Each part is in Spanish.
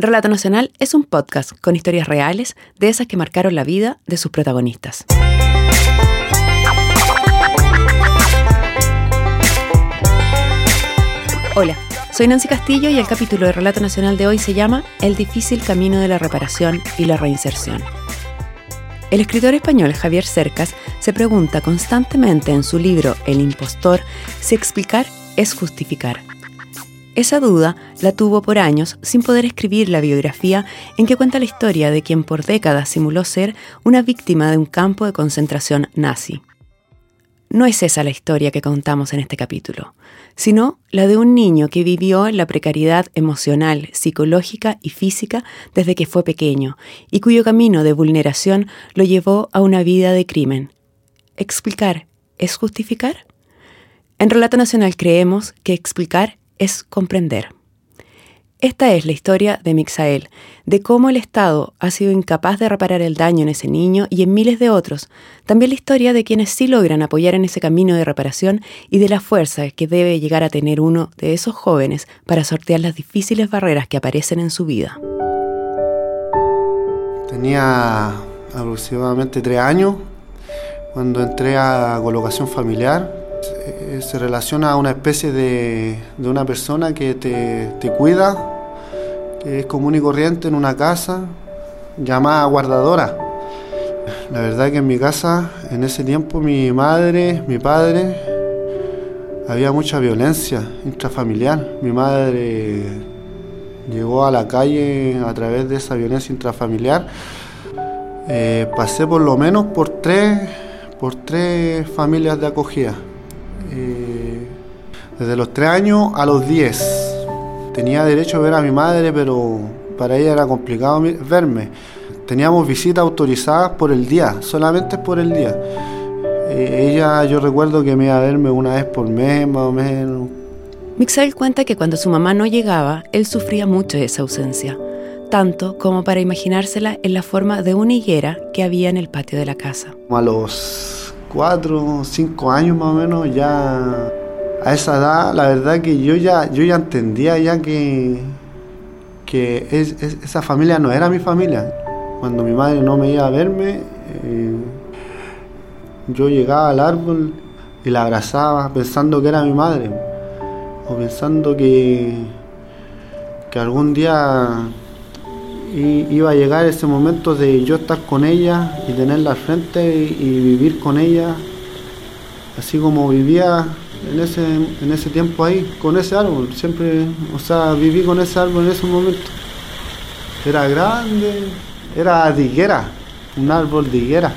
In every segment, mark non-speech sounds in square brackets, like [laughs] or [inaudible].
Relato Nacional es un podcast con historias reales de esas que marcaron la vida de sus protagonistas. Hola, soy Nancy Castillo y el capítulo de Relato Nacional de hoy se llama El difícil camino de la reparación y la reinserción. El escritor español Javier Cercas se pregunta constantemente en su libro El impostor si explicar es justificar. Esa duda la tuvo por años sin poder escribir la biografía en que cuenta la historia de quien por décadas simuló ser una víctima de un campo de concentración nazi. No es esa la historia que contamos en este capítulo, sino la de un niño que vivió la precariedad emocional, psicológica y física desde que fue pequeño y cuyo camino de vulneración lo llevó a una vida de crimen. ¿Explicar es justificar? En Relato Nacional creemos que explicar es comprender. Esta es la historia de Mixael, de cómo el Estado ha sido incapaz de reparar el daño en ese niño y en miles de otros. También la historia de quienes sí logran apoyar en ese camino de reparación y de la fuerza que debe llegar a tener uno de esos jóvenes para sortear las difíciles barreras que aparecen en su vida. Tenía aproximadamente tres años cuando entré a colocación familiar eh, se relaciona a una especie de, una persona que te, cuida, que es común y corriente en una casa llamada guardadora. La verdad que en mi casa, en ese tiempo, mi madre, mi padre, había mucha violencia intrafamiliar. Mi madre llegó a la calle a través de esa violencia intrafamiliar. Eh, pasé por lo menos por tres, por tres familias de acogida. Eh, desde los 3 años a los 10. Tenía derecho a ver a mi madre, pero para ella era complicado verme. Teníamos visitas autorizadas por el día, solamente por el día. Eh, ella, yo recuerdo que me iba a verme una vez por mes, más o menos. Mixael cuenta que cuando su mamá no llegaba, él sufría mucho esa ausencia, tanto como para imaginársela en la forma de una higuera que había en el patio de la casa. A los cuatro, cinco años más o menos, ya a esa edad, la verdad que yo ya, yo ya entendía ya que, que esa familia no era mi familia. Cuando mi madre no me iba a verme, eh, yo llegaba al árbol y la abrazaba pensando que era mi madre, o pensando que, que algún día y iba a llegar ese momento de yo estar con ella y tenerla al frente y, vivir con ella, así como vivía en ese, en ese tiempo ahí, con ese árbol. Siempre, o sea, viví con ese árbol en ese momento. Era grande, era de higuera, un árbol de higuera,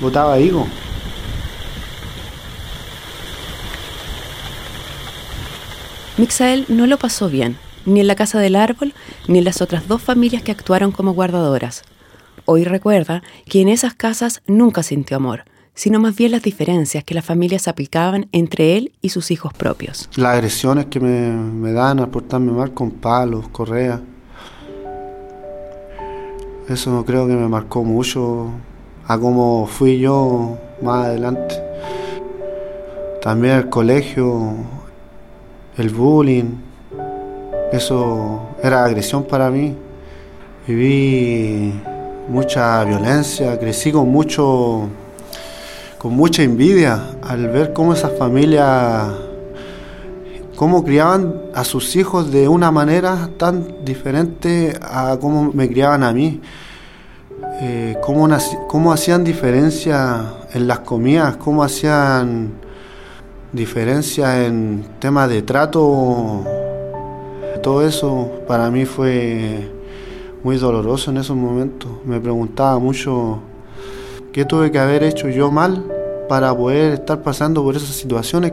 botaba higo. Mixael no lo pasó bien ni en la casa del árbol, ni en las otras dos familias que actuaron como guardadoras. Hoy recuerda que en esas casas nunca sintió amor, sino más bien las diferencias que las familias aplicaban entre él y sus hijos propios. Las agresiones que me, dan al portarme mal con palos, correas. Eso creo que me marcó mucho a cómo fui yo más adelante. También el colegio, el bullying, eso era agresión para mí. Viví mucha violencia, crecí con mucho con mucha envidia al ver cómo esas familias cómo criaban a sus hijos de una manera tan diferente a cómo me criaban a mí. Eh, cómo, cómo hacían diferencia en las comidas, cómo hacían diferencia en temas de trato todo eso para mí fue muy doloroso en esos momentos. Me preguntaba mucho qué tuve que haber hecho yo mal para poder estar pasando por esas situaciones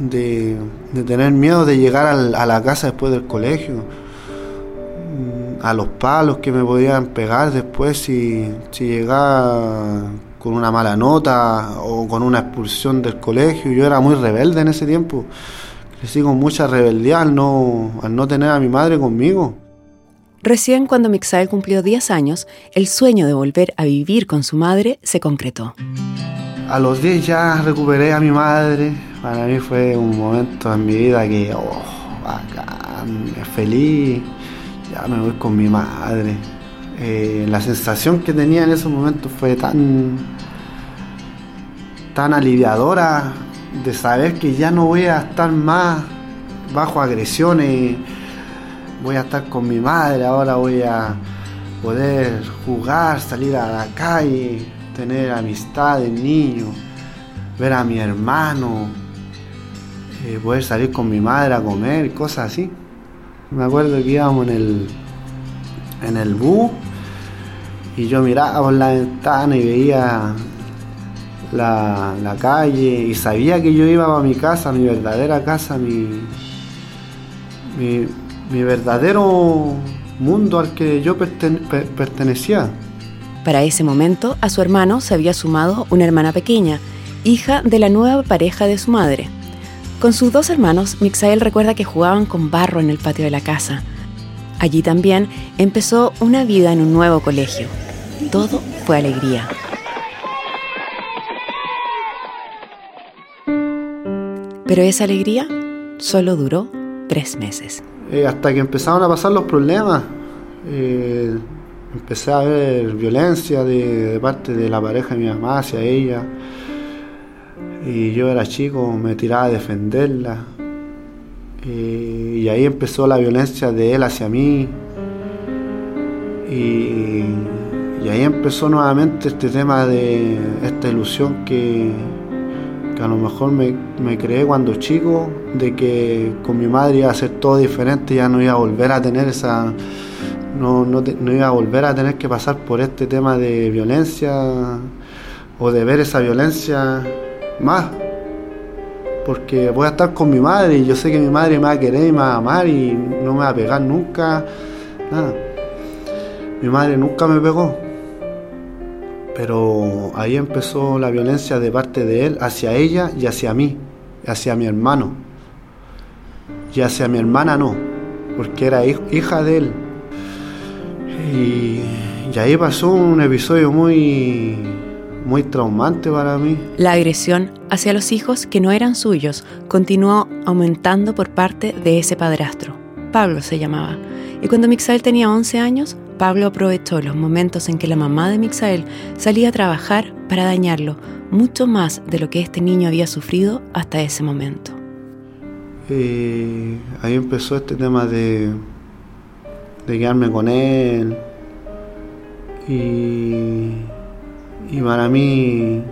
de, tener miedo de llegar a la casa después del colegio, mm, a los palos que me podían pegar después si, si llegaba con una mala nota o con una expulsión del colegio. Yo era muy rebelde en ese tiempo crecí con mucha rebeldía al no, al no tener a mi madre conmigo. Recién cuando Mixael cumplió 10 años, el sueño de volver a vivir con su madre se concretó. A los 10 ya recuperé a mi madre. Para mí fue un momento en mi vida que, oh, bacán, feliz. ya me voy con mi madre. Eh, la sensación que tenía en ese momento fue tan, tan aliviadora de saber que ya no voy a estar más bajo agresiones, voy a estar con mi madre, ahora voy a poder jugar, salir a la calle, tener amistades, niños, ver a mi hermano, eh, poder salir con mi madre a comer, cosas así. Me acuerdo que íbamos en el, en el bus y yo miraba por la ventana y veía la, calle y sabía que yo iba a mi casa, mi verdadera casa, mi, mi, mi verdadero mundo al que yo pertenecía. Para ese momento, a su hermano se había sumado una hermana pequeña, hija de la nueva pareja de su madre. Con sus dos hermanos, Mixael recuerda que jugaban con barro en el patio de la casa. Allí también empezó una vida en un nuevo colegio. Todo fue alegría. Pero esa alegría solo duró tres meses. Eh, hasta que empezaron a pasar los problemas. Eh, empecé a ver violencia de, parte de la pareja de mi mamá hacia ella. Y yo era chico, me tiraba a defenderla. Eh, y ahí empezó la violencia de él hacia mí. Y, y ahí empezó nuevamente este tema de esta ilusión que, a lo mejor me, creé cuando chico, de que con mi madre iba a ser todo diferente, ya no iba a volver a tener esa, no, no, no iba a volver a tener que pasar por este tema de violencia o de ver esa violencia más. Porque voy a estar con mi madre y yo sé que mi madre me va a querer y me va a amar y no me va a pegar nunca. Nada. Mi madre nunca me pegó pero ahí empezó la violencia de parte de él hacia ella y hacia mí, hacia mi hermano. Y hacia mi hermana no, porque era hija de él. Y, ahí pasó un episodio muy, muy traumante para mí. La agresión hacia los hijos que no eran suyos continuó aumentando por parte de ese padrastro. Pablo se llamaba. Y cuando Mixael tenía 11 años, Pablo aprovechó los momentos en que la mamá de Mixael salía a trabajar para dañarlo, mucho más de lo que este niño había sufrido hasta ese momento. Ahí empezó este tema de, de quedarme con él. Y, y para mí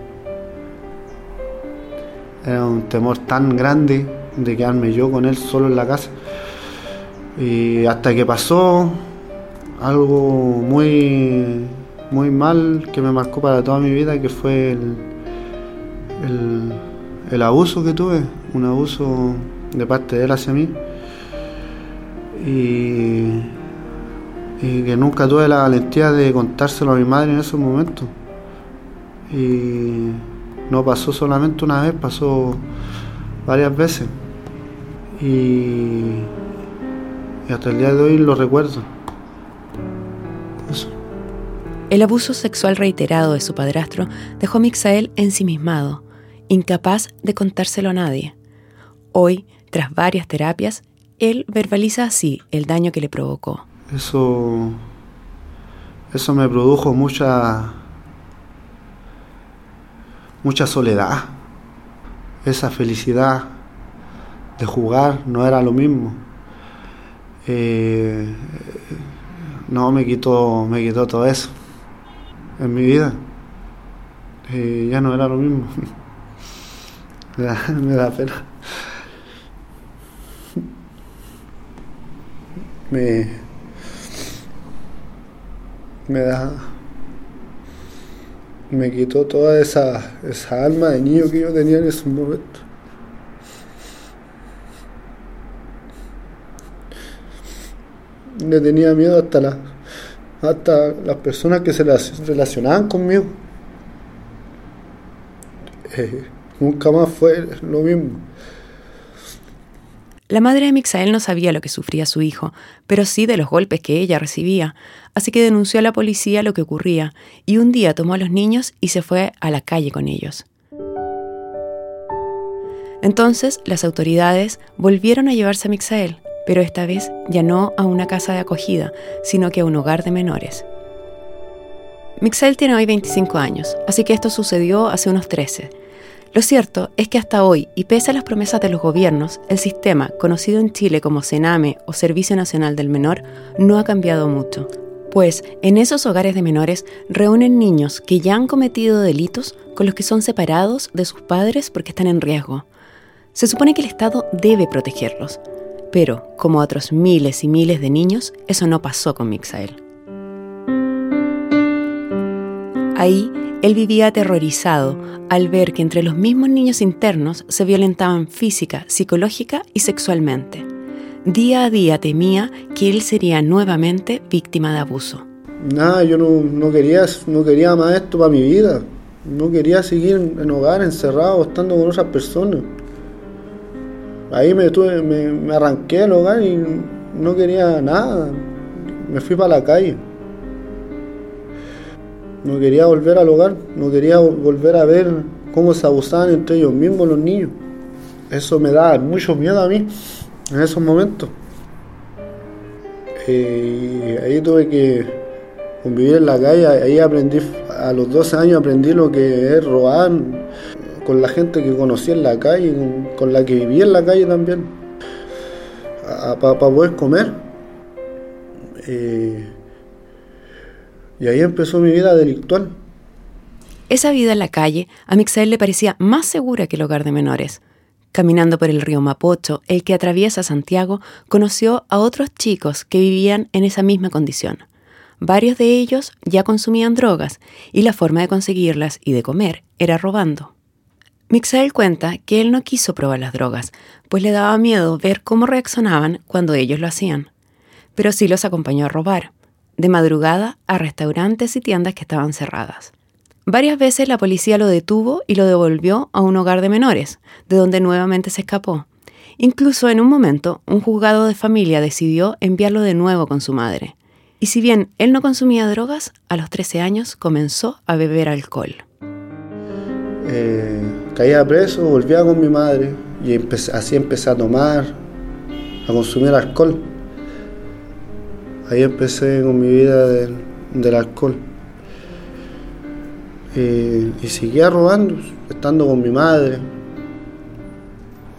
era un temor tan grande de quedarme yo con él solo en la casa. Y hasta que pasó, algo muy, muy mal que me marcó para toda mi vida, que fue el, el, abuso que tuve, un abuso de parte de él hacia mí. Y, y, que nunca tuve la valentía de contárselo a mi madre en esos momentos. Y no pasó solamente una vez, pasó varias veces. Y, y hasta el día de hoy lo recuerdo. El abuso sexual reiterado de su padrastro dejó a Mixael ensimismado, incapaz de contárselo a nadie. Hoy, tras varias terapias, él verbaliza así el daño que le provocó. Eso, eso me produjo mucha, mucha soledad. Esa felicidad de jugar no era lo mismo. Eh, no, me quitó, me quitó todo eso en mi vida. Eh, ya no era lo mismo. [laughs] me, da, pena. Me, me da me quitó toda esa, esa alma de niño que yo tenía en ese momento. Le tenía miedo hasta la hasta las personas que se relacionaban conmigo. Eh, nunca más fue lo mismo. La madre de Mixael no sabía lo que sufría su hijo, pero sí de los golpes que ella recibía, así que denunció a la policía lo que ocurría y un día tomó a los niños y se fue a la calle con ellos. Entonces las autoridades volvieron a llevarse a Mixael, pero esta vez ya no a una casa de acogida, sino que a un hogar de menores. Mixel tiene hoy 25 años, así que esto sucedió hace unos 13. Lo cierto es que hasta hoy, y pese a las promesas de los gobiernos, el sistema, conocido en Chile como CENAME o Servicio Nacional del Menor, no ha cambiado mucho. Pues en esos hogares de menores reúnen niños que ya han cometido delitos con los que son separados de sus padres porque están en riesgo. Se supone que el Estado debe protegerlos, pero, como otros miles y miles de niños, eso no pasó con Mixael. Ahí, él vivía aterrorizado al ver que entre los mismos niños internos se violentaban física, psicológica y sexualmente. Día a día temía que él sería nuevamente víctima de abuso. Nada, yo no, quería, no quería más esto para mi vida. No quería seguir en, hogar, encerrado, estando con otras personas. Ahí me, arranqué del hogar y no quería nada. Me fui para la calle. No quería volver al hogar, no quería volver a ver cómo se abusaban entre ellos mismos los niños. Eso me da mucho miedo a mí en esos momentos. Eh, ahí tuve que convivir en la calle, ahí aprendí, a los 12 años aprendí lo que es robar, con la gente que conocí en la calle, con, la que vivía en la calle también, para poder comer. Eh, y ahí empezó mi vida delictual. Esa vida en la calle a Mixael le parecía más segura que el hogar de menores. Caminando por el río Mapocho, el que atraviesa Santiago, conoció a otros chicos que vivían en esa misma condición. Varios de ellos ya consumían drogas y la forma de conseguirlas y de comer era robando. Mixael cuenta que él no quiso probar las drogas, pues le daba miedo ver cómo reaccionaban cuando ellos lo hacían. Pero sí los acompañó a robar, de madrugada a restaurantes y tiendas que estaban cerradas. Varias veces la policía lo detuvo y lo devolvió a un hogar de menores, de donde nuevamente se escapó. Incluso en un momento, un juzgado de familia decidió enviarlo de nuevo con su madre. Y si bien él no consumía drogas, a los 13 años comenzó a beber alcohol. Eh, caía preso, volvía con mi madre y así empecé a tomar, a consumir alcohol. Ahí empecé con mi vida del, alcohol. Y seguía robando, estando con mi madre.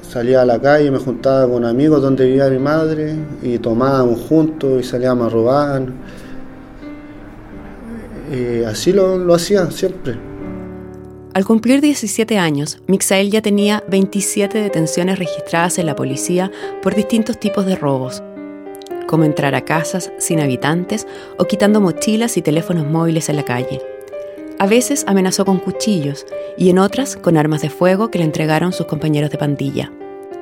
Salía a la calle, me juntaba con amigos donde vivía mi madre y tomábamos juntos y salíamos a robar. Así lo hacía siempre. Al cumplir 17 años, Mixael ya tenía 27 detenciones registradas en la policía por distintos tipos de robos, como entrar a casas sin habitantes o quitando mochilas y teléfonos móviles en la calle. A veces amenazó con cuchillos y en otras con armas de fuego que le entregaron sus compañeros de pandilla,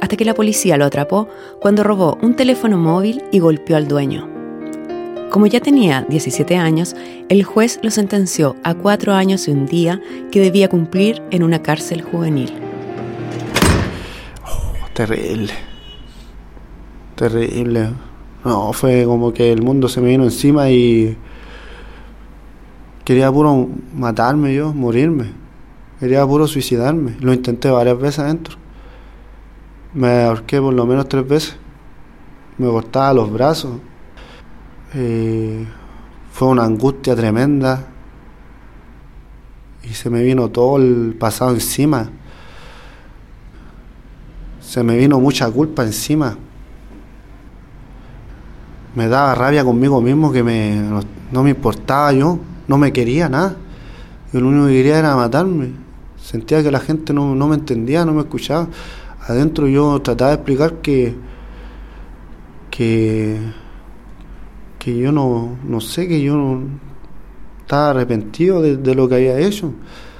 hasta que la policía lo atrapó cuando robó un teléfono móvil y golpeó al dueño. Como ya tenía 17 años, el juez lo sentenció a cuatro años y un día que debía cumplir en una cárcel juvenil. Oh, terrible. Terrible. No, fue como que el mundo se me vino encima y quería puro matarme yo, morirme. Quería puro suicidarme. Lo intenté varias veces adentro. Me ahorqué por lo menos tres veces. Me cortaba los brazos eh, fue una angustia tremenda y se me vino todo el pasado encima. Se me vino mucha culpa encima. Me daba rabia conmigo mismo que me, no, me importaba yo, no me quería nada. Yo lo único que quería era matarme. Sentía que la gente no, no me entendía, no me escuchaba. Adentro yo trataba de explicar que, que que yo no, no sé, que yo no estaba arrepentido de, lo que había hecho.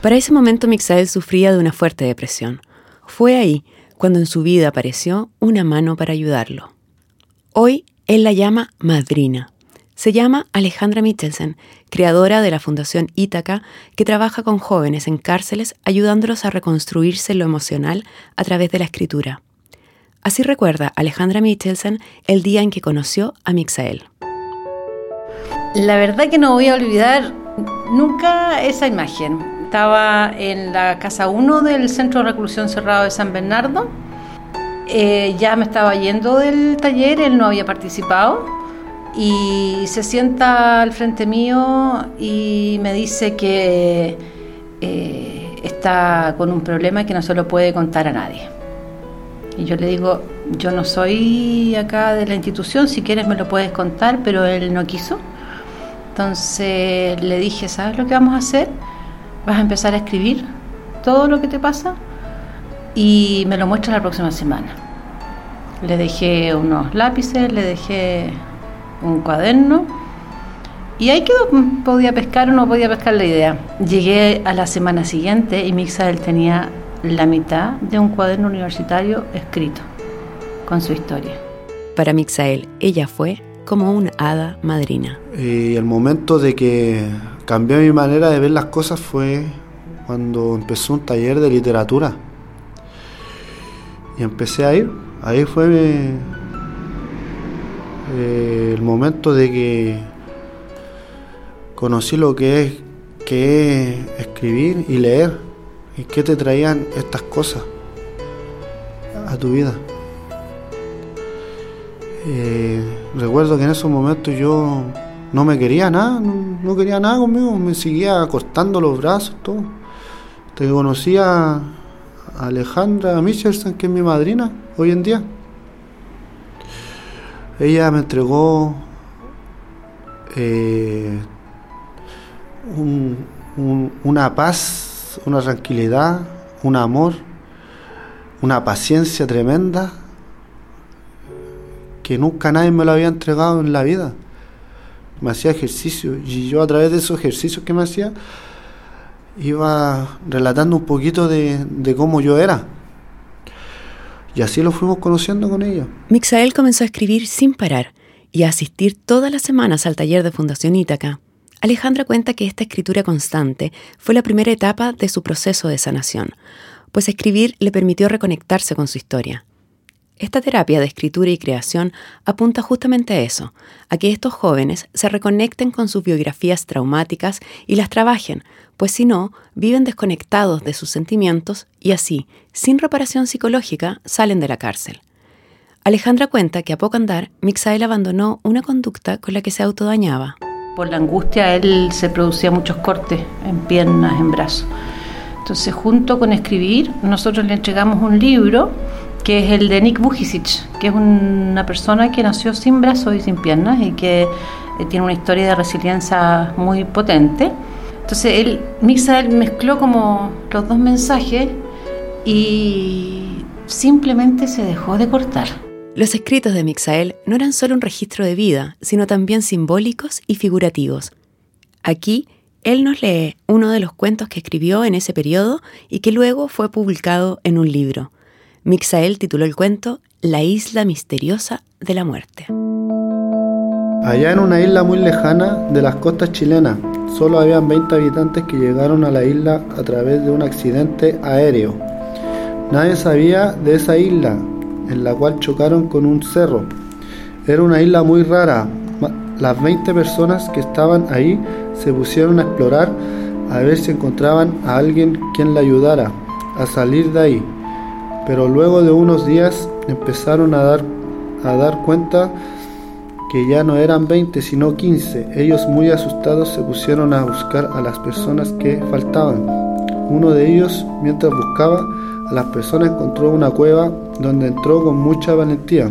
Para ese momento Mixael sufría de una fuerte depresión. Fue ahí cuando en su vida apareció una mano para ayudarlo. Hoy él la llama madrina. Se llama Alejandra Michelsen, creadora de la Fundación Ítaca, que trabaja con jóvenes en cárceles ayudándolos a reconstruirse lo emocional a través de la escritura. Así recuerda Alejandra Michelsen el día en que conoció a Mixael. La verdad que no voy a olvidar nunca esa imagen. Estaba en la casa 1 del Centro de Reclusión Cerrado de San Bernardo. eh, ya me estaba yendo del taller, él no había participado y se sienta al frente mío y me dice que eh, está con un problema que no se lo puede contar a nadie. Y yo le digo, yo no soy acá de la institución, si quieres me lo puedes contar, pero él no quiso. Entonces le dije, ¿sabes lo que vamos a hacer? Vas a empezar a escribir todo lo que te pasa y me lo muestra la próxima semana. Le dejé unos lápices, le dejé un cuaderno y ahí quedó, podía pescar o no podía pescar la idea. Llegué a la semana siguiente y Mixael tenía la mitad de un cuaderno universitario escrito con su historia. Para Mixael, ella fue como una hada madrina. Y el momento de que cambió mi manera de ver las cosas fue cuando empezó un taller de literatura. Y empecé a ir. Ahí fue eh, el momento de que conocí lo que es, escribir y leer y qué te traían estas cosas a tu vida. Eh, recuerdo que en esos momentos yo no me quería nada, no, quería nada conmigo, me seguía cortando los brazos, todo. Te conocí a Alejandra Michelson, que es mi madrina hoy en día. Ella me entregó eh, una paz, una tranquilidad, un amor, una paciencia tremenda que nunca nadie me lo había entregado en la vida. Me hacía ejercicio y yo a través de esos ejercicios que me hacía iba relatando un poquito de, de cómo yo era. Y así lo fuimos conociendo con ella. Mixael comenzó a escribir sin parar y a asistir todas las semanas al taller de Fundación Ítaca. Alejandra cuenta que esta escritura constante fue la primera etapa de su proceso de sanación, pues escribir le permitió reconectarse con su historia. Esta terapia de escritura y creación apunta justamente a eso, a que estos jóvenes se reconecten con sus biografías traumáticas y las trabajen, pues si no, viven desconectados de sus sentimientos y así, sin reparación psicológica, salen de la cárcel. Alejandra cuenta que a poco andar, Mixael abandonó una conducta con la que se autodañaba. Por la angustia él se producía muchos cortes en piernas, en brazos. Entonces, junto con escribir, nosotros le entregamos un libro que es el de Nick Bujicic, que es una persona que nació sin brazos y sin piernas y que eh, tiene una historia de resiliencia muy potente. Entonces, él, Mixael mezcló como los dos mensajes y simplemente se dejó de cortar. Los escritos de Mixael no eran solo un registro de vida, sino también simbólicos y figurativos. Aquí, él nos lee uno de los cuentos que escribió en ese periodo y que luego fue publicado en un libro. Mixael tituló el cuento La isla misteriosa de la muerte. Allá en una isla muy lejana de las costas chilenas, solo habían 20 habitantes que llegaron a la isla a través de un accidente aéreo. Nadie sabía de esa isla, en la cual chocaron con un cerro. Era una isla muy rara. Las 20 personas que estaban ahí se pusieron a explorar a ver si encontraban a alguien quien la ayudara a salir de ahí. Pero luego de unos días empezaron a dar, a dar cuenta que ya no eran 20 sino 15. Ellos muy asustados se pusieron a buscar a las personas que faltaban. Uno de ellos, mientras buscaba, las personas encontró una cueva donde entró con mucha valentía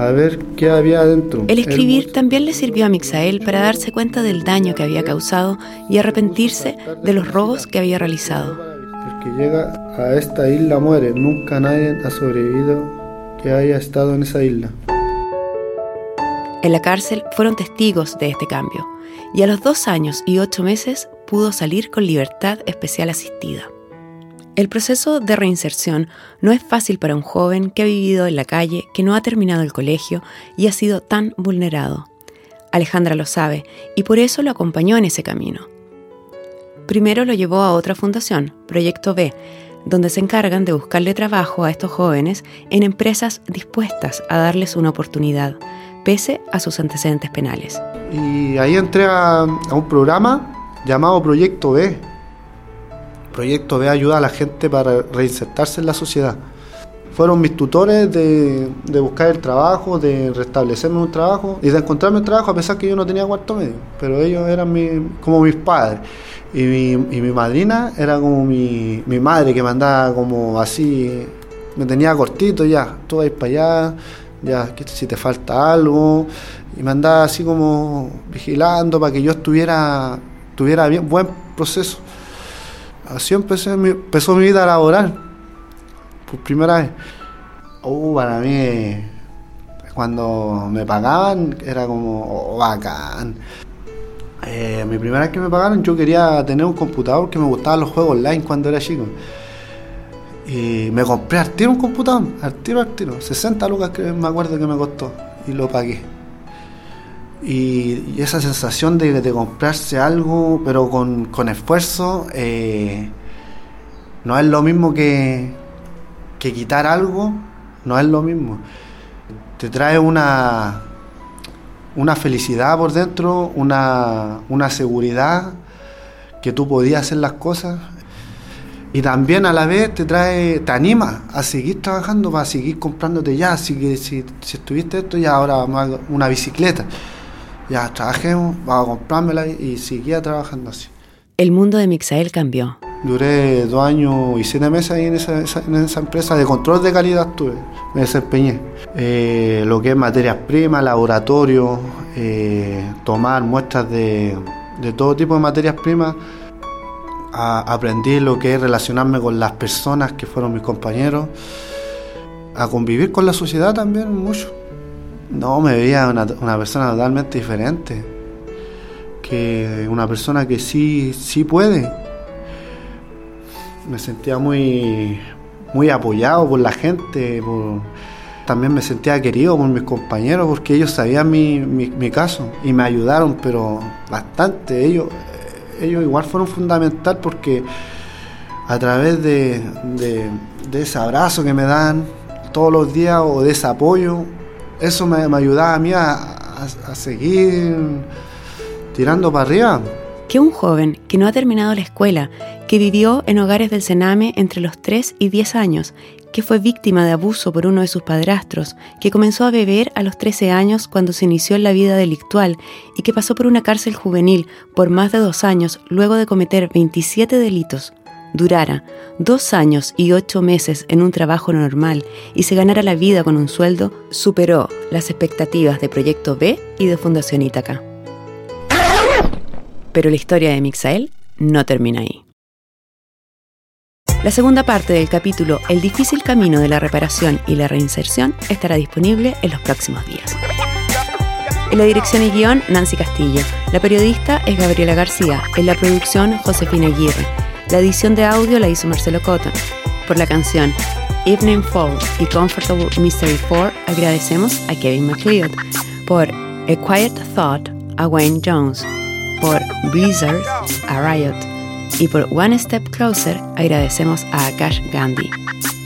a ver qué había adentro. El escribir también le sirvió a Mixael para darse cuenta del daño que había causado y arrepentirse de los robos que había realizado. Que llega a esta isla muere, nunca nadie ha sobrevivido que haya estado en esa isla. En la cárcel fueron testigos de este cambio y a los dos años y ocho meses pudo salir con libertad especial asistida. El proceso de reinserción no es fácil para un joven que ha vivido en la calle, que no ha terminado el colegio y ha sido tan vulnerado. Alejandra lo sabe y por eso lo acompañó en ese camino. Primero lo llevó a otra fundación, Proyecto B, donde se encargan de buscarle trabajo a estos jóvenes en empresas dispuestas a darles una oportunidad, pese a sus antecedentes penales. Y ahí entré a, a un programa llamado Proyecto B, Proyecto B ayuda a la gente para reinsertarse en la sociedad. Fueron mis tutores de, buscar el trabajo, de restablecerme un trabajo y de encontrarme un trabajo a pesar que yo no tenía cuarto medio, pero ellos eran como mis padres. Y mi, y mi madrina era como mi, mi madre que me andaba como así, me tenía cortito ya, tú vas para allá, ya si te falta algo, y me andaba así como vigilando para que yo estuviera, tuviera bien, buen proceso. Así empecé, empezó mi vida laboral por primera vez. Uh, para mí, cuando me pagaban, era como oh, bacán. Eh, mi primera vez que me pagaron, yo quería tener un computador que me gustaban los juegos online cuando era chico. Y me compré al tiro un computador, al tiro, al tiro. 60 lucas que me acuerdo que me costó. Y lo pagué. Y, esa sensación de, comprarse algo, pero con, con esfuerzo, eh, no es lo mismo que, que quitar algo no es lo mismo. Te trae una, una felicidad por dentro, una, una seguridad que tú podías hacer las cosas y también a la vez te trae, te anima a seguir trabajando, para seguir comprándote ya, así que si, si estuviste esto ya ahora una bicicleta, ya trabajemos, vamos a comprármela y seguía trabajando así. El mundo de Mixael cambió. Duré dos años y siete meses ahí en esa, empresa de control de calidad tuve, me desempeñé. Eh, lo que es materias primas, laboratorio, eh, tomar muestras de, de, todo tipo de materias primas. aprendí lo que es relacionarme con las personas que fueron mis compañeros, a convivir con la sociedad también mucho. No, me veía una, una persona totalmente diferente, que una persona que sí, sí puede me sentía muy, muy apoyado por la gente, también me sentía querido por mis compañeros porque ellos sabían mi, caso y me ayudaron, pero bastante. Ellos, ellos igual fueron fundamental porque a través de, ese abrazo que me dan todos los días o de ese apoyo, eso me, ayudaba a mí a seguir tirando para arriba que un joven que no ha terminado la escuela, que vivió en hogares del Sename entre los 3 y 10 años, que fue víctima de abuso por uno de sus padrastros, que comenzó a beber a los 13 años cuando se inició en la vida delictual y que pasó por una cárcel juvenil por más de dos años luego de cometer 27 delitos, durara dos años y ocho meses en un trabajo normal y se ganara la vida con un sueldo, superó las expectativas de Proyecto B y de Fundación Ítaca. Pero la historia de Mixael no termina ahí. La segunda parte del capítulo El difícil camino de la reparación y la reinserción estará disponible en los próximos días. En la dirección y guion, Nancy Castillo. La periodista es Gabriela García. En la producción, Josefina Aguirre. La edición de audio la hizo Marcelo Cotton. Por la canción Evening Fall y Comfortable Mystery 4 agradecemos a Kevin McLeod. Por A Quiet Thought a Wayne Jones por Blizzard a Riot y por One Step Closer agradecemos a Akash Gandhi.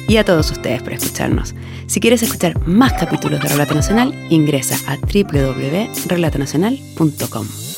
Y a todos ustedes por escucharnos. Si quieres escuchar más capítulos de Relato Nacional, ingresa a www.relatonacional.com.